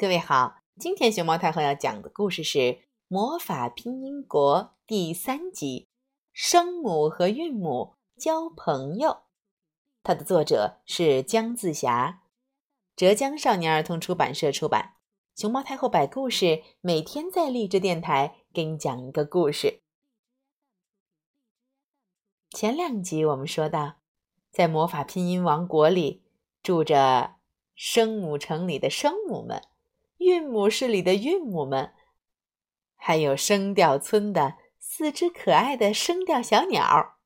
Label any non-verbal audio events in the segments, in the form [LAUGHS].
各位好，今天熊猫太后要讲的故事是《魔法拼音国》第三集《声母和韵母交朋友》。它的作者是姜自霞，浙江少年儿童出版社出版。熊猫太后摆故事，每天在励志电台给你讲一个故事。前两集我们说到，在魔法拼音王国里住着声母城里的声母们。韵母室里的韵母们，还有声调村的四只可爱的声调小鸟。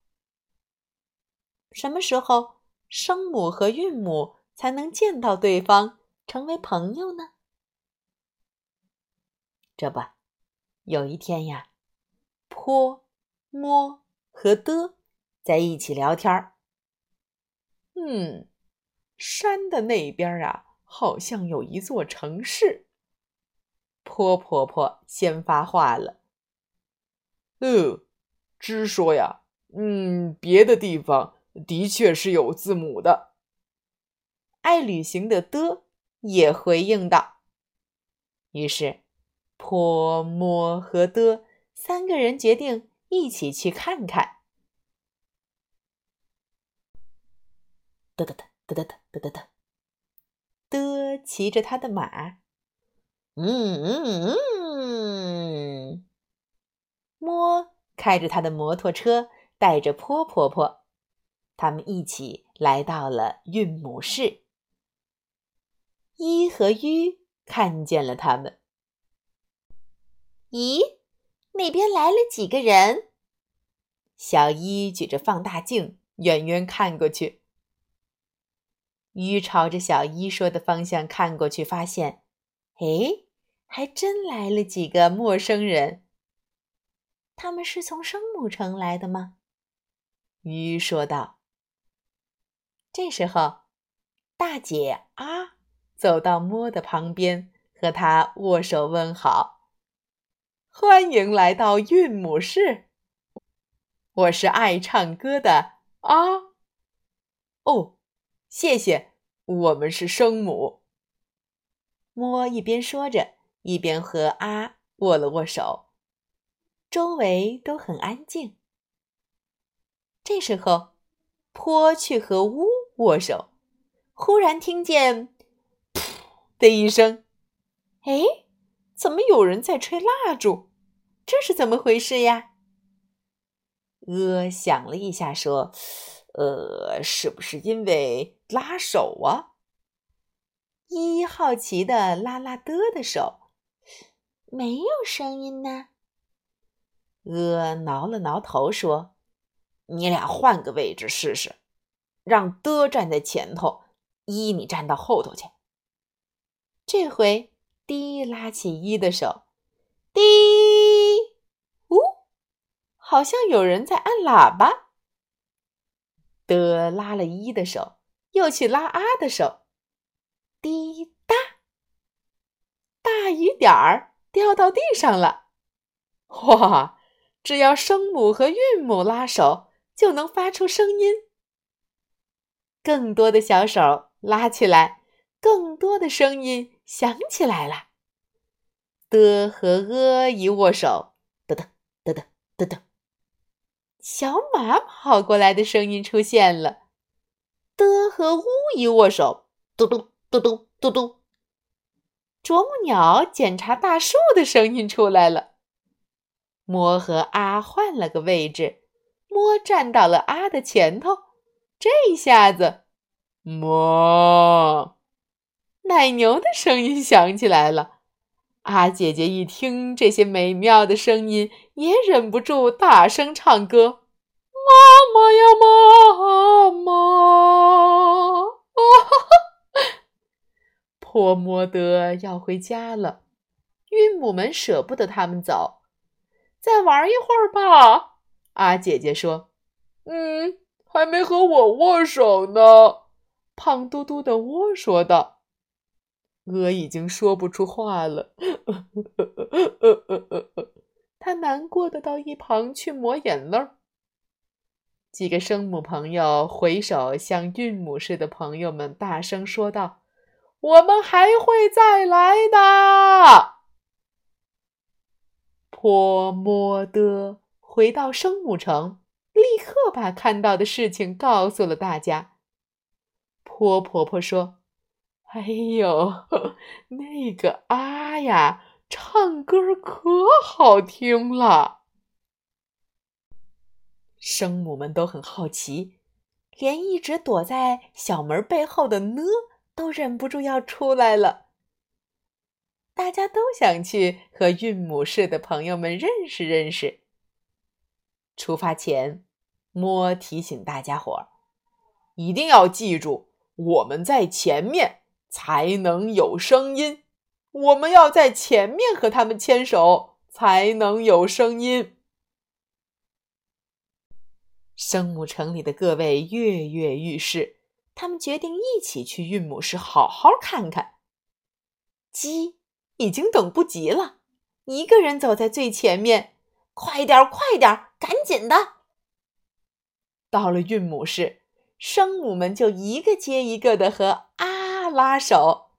什么时候声母和韵母才能见到对方，成为朋友呢？这不，有一天呀，坡、摸和的在一起聊天儿。嗯，山的那边啊。好像有一座城市。坡婆婆先发话了：“呃，只说呀，嗯，别的地方的确是有字母的。”爱旅行的的也回应道。于是，坡、摸和的三个人决定一起去看看。哒哒哒哒哒哒哒哒。的骑着他的马，嗯嗯嗯，摸开着他的摩托车，带着坡婆婆，他们一起来到了韵母室。一和吁看见了他们，咦，那边来了几个人？小一举着放大镜，远远看过去。鱼朝着小一说的方向看过去，发现，哎，还真来了几个陌生人。他们是从声母城来的吗？鱼说道。这时候，大姐啊走到摸的旁边，和他握手问好：“欢迎来到韵母室，我是爱唱歌的啊。”哦。谢谢，我们是生母。摸一边说着，一边和阿握了握手。周围都很安静。这时候，坡去和乌握手，忽然听见“噗”的一声。哎，怎么有人在吹蜡烛？这是怎么回事呀？呃想了一下，说。呃，是不是因为拉手啊？依依好奇的拉拉的的手，没有声音呢。呃，挠了挠头说：“你俩换个位置试试，让的站在前头，一你站到后头去。”这回滴拉起一的手，滴，呜，好像有人在按喇叭。的拉了一的手，又去拉啊的手，滴答，大雨点儿掉到地上了。哇！只要声母和韵母拉手，就能发出声音。更多的小手拉起来，更多的声音响起来了。的和呃一握手，得得得得得得。小马跑过来的声音出现了，的和乌一握手，嘟嘟嘟嘟嘟嘟。啄木鸟检查大树的声音出来了，摸和阿换了个位置，摸站到了阿的前头，这一下子，摸，奶牛的声音响起来了。阿姐姐一听这些美妙的声音，也忍不住大声唱歌：“妈妈呀，妈妈！” [LAUGHS] 破摩德要回家了，韵母们舍不得他们走，再玩一会儿吧。阿姐姐说：“嗯，还没和我握手呢。”胖嘟嘟的窝说道。鹅已经说不出话了，他难过的到一旁去抹眼泪儿。几个声母朋友回首向韵母似的朋友们大声说道：“我们还会再来的。坡摸的回到生母城，立刻把看到的事情告诉了大家。坡婆婆说：“哎呦，那个啊呀，唱歌可好听了。”生母们都很好奇，连一直躲在小门背后的呢都忍不住要出来了。大家都想去和韵母市的朋友们认识认识。出发前，摸提醒大家伙儿，一定要记住，我们在前面才能有声音。我们要在前面和他们牵手，才能有声音。生母城里的各位跃跃欲试，他们决定一起去韵母市好好看看。鸡已经等不及了，一个人走在最前面，快点，快点，赶紧的！到了韵母市，生母们就一个接一个的和拉手。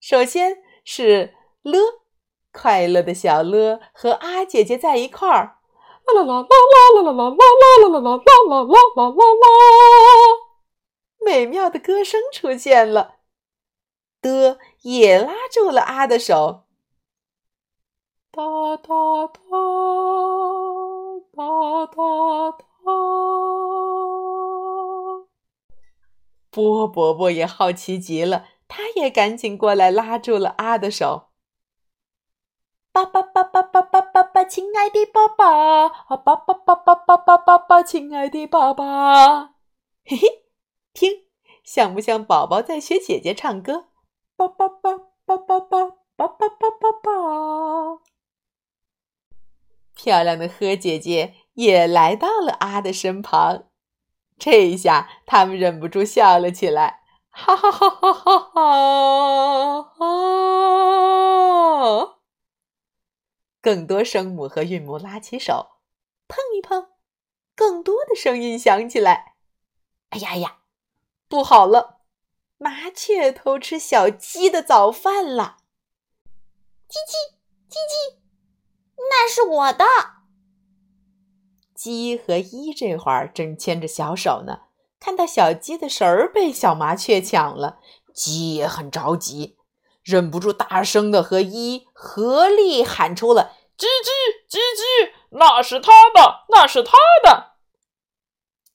首先是了，快乐的小了和阿姐姐在一块儿。啦啦啦啦啦啦啦啦啦啦啦啦啦啦啦啦啦啦啦！美妙的歌声出现了，的也拉住了阿的手。哒哒哒哒哒哒！波伯伯也好奇极了，他也赶紧过来拉住了阿的手。爸爸爸爸爸爸爸爸，亲爱的爸爸，啊爸爸爸爸爸爸爸爸，亲爱的爸爸，嘿嘿，听，像不像宝宝在学姐姐唱歌？爸爸爸爸爸爸爸爸爸爸爸。漂亮的呵姐姐也来到了阿的身旁，这一下他们忍不住笑了起来，哈哈哈哈哈哈哈！更多声母和韵母拉起手，碰一碰，更多的声音响起来。哎呀呀，不好了！麻雀偷吃小鸡的早饭了！叽叽叽叽，那是我的。鸡和一这会儿正牵着小手呢，看到小鸡的食儿被小麻雀抢了，鸡也很着急，忍不住大声的和一合力喊出了“吱吱吱吱”，那是他的，那是他的。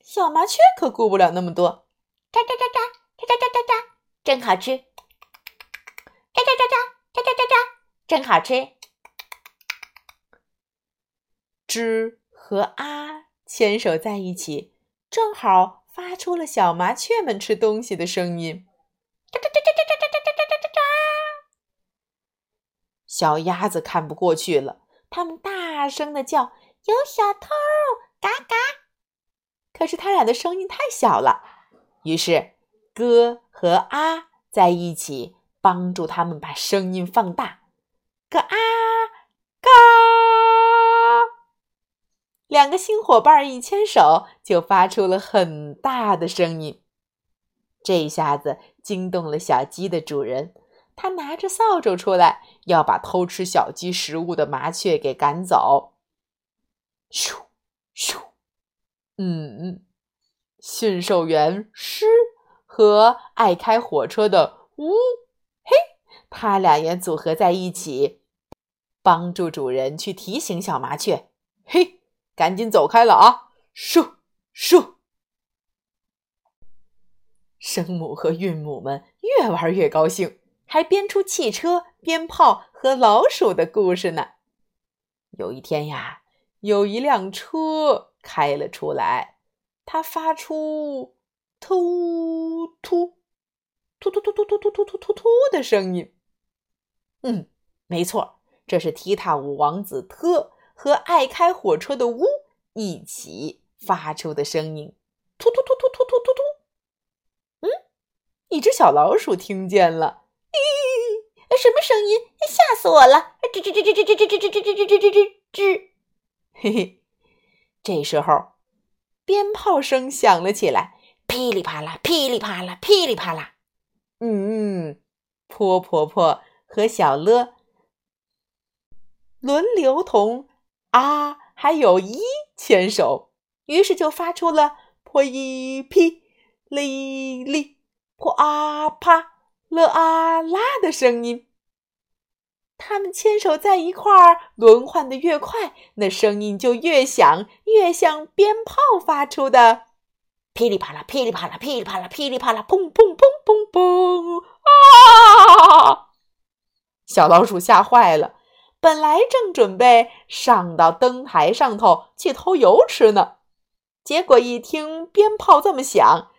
小麻雀可顾不了那么多，喳喳喳喳，喳喳喳喳喳，真好吃。喳喳喳喳，喳喳喳喳，真好吃。吱和啊牵手在一起，正好发出了小麻雀们吃东西的声音。喳喳喳喳喳喳。小鸭子看不过去了，它们大声的叫：“有小偷！”嘎嘎。可是它俩的声音太小了，于是哥和啊在一起帮助他们把声音放大。咯啊嘎！两个新伙伴一牵手，就发出了很大的声音。这下子惊动了小鸡的主人。他拿着扫帚出来，要把偷吃小鸡食物的麻雀给赶走。咻咻，嗯，驯兽员狮和爱开火车的乌，嘿，他俩也组合在一起，帮助主人去提醒小麻雀。嘿，赶紧走开了啊！咻咻，声母和韵母们越玩越高兴。还编出汽车、鞭炮和老鼠的故事呢。有一天呀，有一辆车开了出来，它发出突突突突突突突突突突突突的声音。嗯，没错，这是踢踏舞王子特和爱开火车的乌一起发出的声音。突突突突突突突突。嗯，一只小老鼠听见了。咦，什么声音？吓死我了！吱吱吱吱吱吱吱吱吱吱吱吱吱吱吱。嘿嘿，这时候鞭炮声响了起来，噼里啪啦，噼里啪啦，噼里啪啦。嗯，坡婆婆和小乐轮流同啊还有一牵手，于是就发出了破一噼哩哩破啊啪了啊啦的声音。他们牵手在一块儿，轮换的越快，那声音就越响，越像鞭炮发出的噼里啪啦、噼里啪啦、噼里啪啦、噼里啪啦，砰砰砰砰砰啊！小老鼠吓坏了，本来正准备上到灯台上头去偷油吃呢，结果一听鞭炮这么响，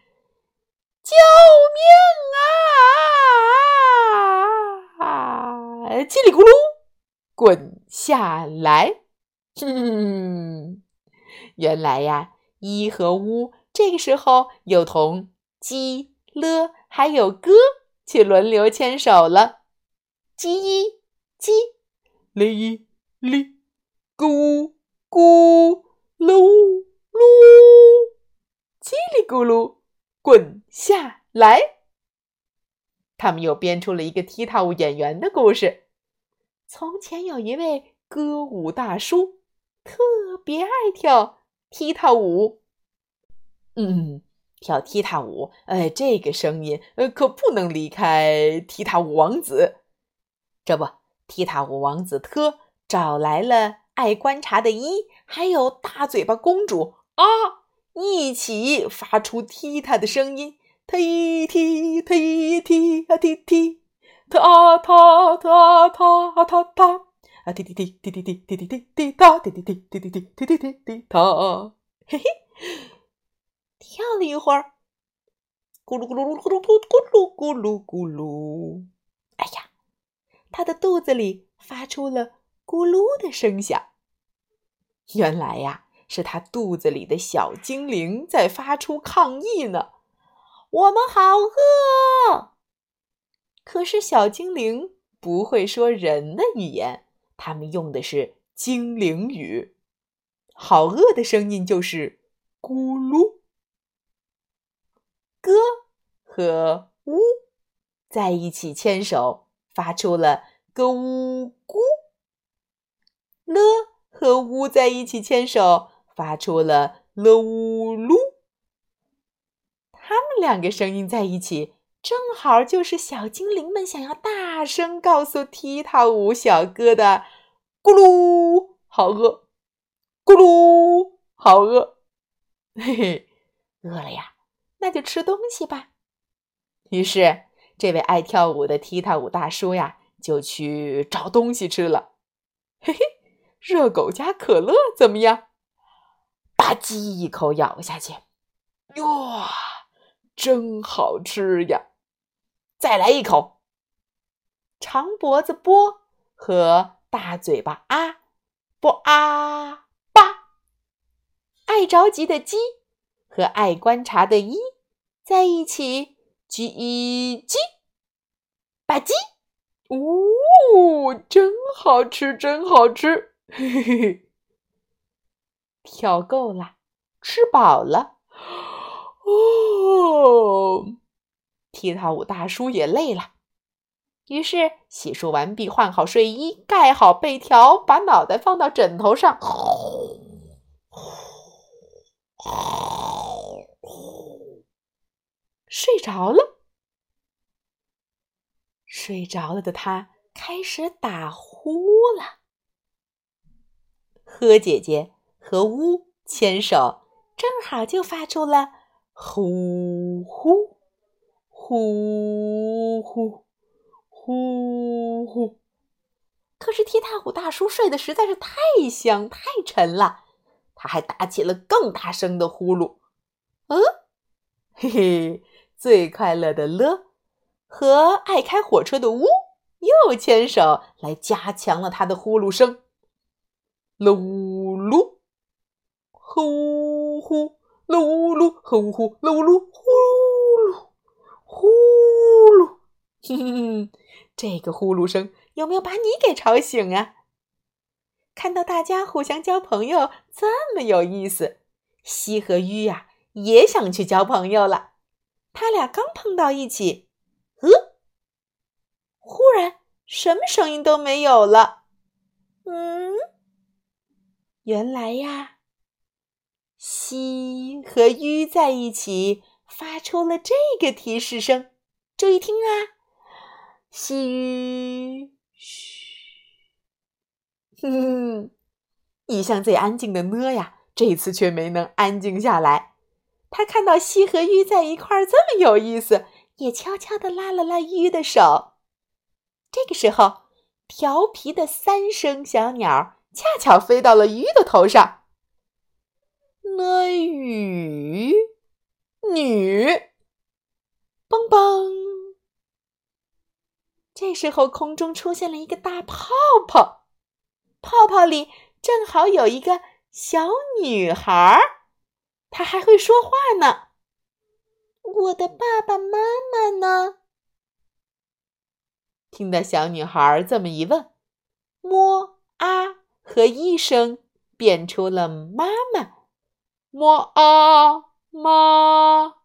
救命啊！叽里咕噜，滚下来！哼，[LAUGHS] 原来呀，一和乌这个时候又同鸡、了还有哥去轮流牵手了。鸡一鸡，哩哩，咕咕噜噜，叽里咕噜，滚下来！他们又编出了一个踢踏舞演员的故事。从前有一位歌舞大叔，特别爱跳踢踏舞。嗯，跳踢踏舞，呃，这个声音，呃，可不能离开踢踏舞王子。这不，踢踏舞王子特找来了爱观察的伊，还有大嘴巴公主啊，一起发出踢踏的声音。踢踢踢踢啊踢踢，踏啊踏踏啊踏啊踏踏啊踢踢踢踢踢踢踢踢踢踢踏踢踢踢踢踢踢踢踢踢踢踏，嘿嘿，跳了一会儿，咕噜咕噜咕噜咕噜咕噜咕噜，哎呀，他的肚子里发出了咕噜的声响。原来呀，是他肚子里的小精灵在发出抗议呢。我们好饿，可是小精灵不会说人的语言，他们用的是精灵语。好饿的声音就是咕噜。哥和呜在一起牵手，发出了咯呜咕。了和乌在一起牵手，发出了了呜噜。他们两个声音在一起，正好就是小精灵们想要大声告诉踢踏舞小哥的“咕噜好饿，咕噜好饿”。嘿嘿，饿了呀，那就吃东西吧。于是，这位爱跳舞的踢踏舞大叔呀，就去找东西吃了。嘿嘿，热狗加可乐怎么样？吧唧一口咬下去，哟！真好吃呀！再来一口。长脖子波和大嘴巴啊波啊吧，爱着急的鸡和爱观察的一在一起叽叽吧唧，呜，真好吃，真好吃！嘿嘿嘿，跳够了，吃饱了。哦，踢踏舞大叔也累了，于是洗漱完毕，换好睡衣，盖好被条，把脑袋放到枕头上，睡着了。睡着了的他开始打呼了。呵姐姐和乌牵手，正好就发出了。呼呼呼呼呼呼！可是踢踏舞大叔睡得实在是太香太沉了，他还打起了更大声的呼噜。嗯，[LAUGHS] 嘿嘿，最快乐的乐和爱开火车的乌又牵手来加强了他的呼噜声。噜噜，呼呼。噜呜噜，呼呼噜呜噜，呼噜呼噜，哼哼哼，这个呼噜声有没有把你给吵醒啊？看到大家互相交朋友这么有意思，西和鱼呀也想去交朋友了。他俩刚碰到一起，呃，忽然什么声音都没有了。嗯，原来呀，西和鱼在一起发出了这个提示声。注意听啊，西鱼，嘘，哼哼，一向最安静的呢呀，这次却没能安静下来。他看到西和鱼在一块儿这么有意思，也悄悄地拉了拉鱼的手。这个时候，调皮的三声小鸟恰巧飞到了鱼的头上。呢雨女，嘣嘣！这时候，空中出现了一个大泡泡，泡泡里正好有一个小女孩儿，她还会说话呢。我的爸爸妈妈呢？听到小女孩这么一问，摸啊和一声变出了妈妈，摸啊妈，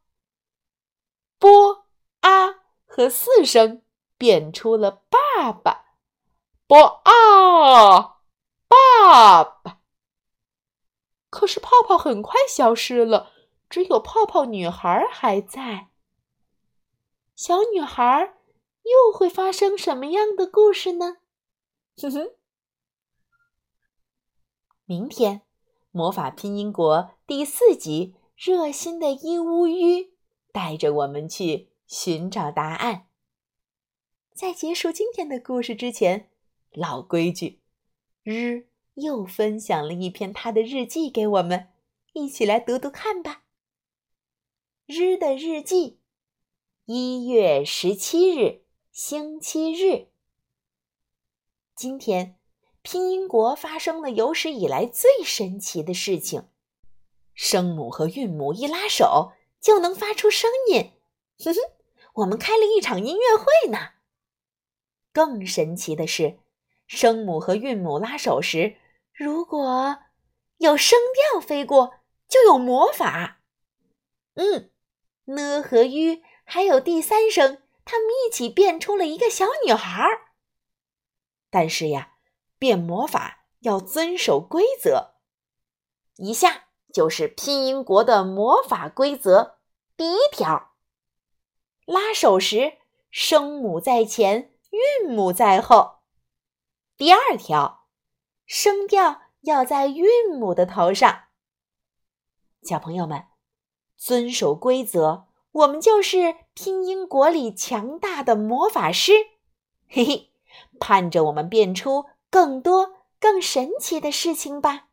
波啊和四声变出了爸爸，波啊爸爸。可是泡泡很快消失了，只有泡泡女孩还在。小女孩。又会发生什么样的故事呢？[LAUGHS] 哼哼，明天魔法拼音国第四集，热心的伊乌鱼带着我们去寻找答案。在结束今天的故事之前，老规矩，日又分享了一篇他的日记给我们，一起来读读看吧。日的日记，一月十七日。星期日，今天拼音国发生了有史以来最神奇的事情：声母和韵母一拉手就能发出声音。哼哼，我们开了一场音乐会呢。更神奇的是，声母和韵母拉手时，如果有声调飞过，就有魔法。嗯，呢和吁还有第三声。他们一起变出了一个小女孩儿。但是呀，变魔法要遵守规则。以下就是拼音国的魔法规则：第一条，拉手时声母在前，韵母在后；第二条，声调要在韵母的头上。小朋友们，遵守规则。我们就是拼音国里强大的魔法师，嘿嘿，盼着我们变出更多更神奇的事情吧。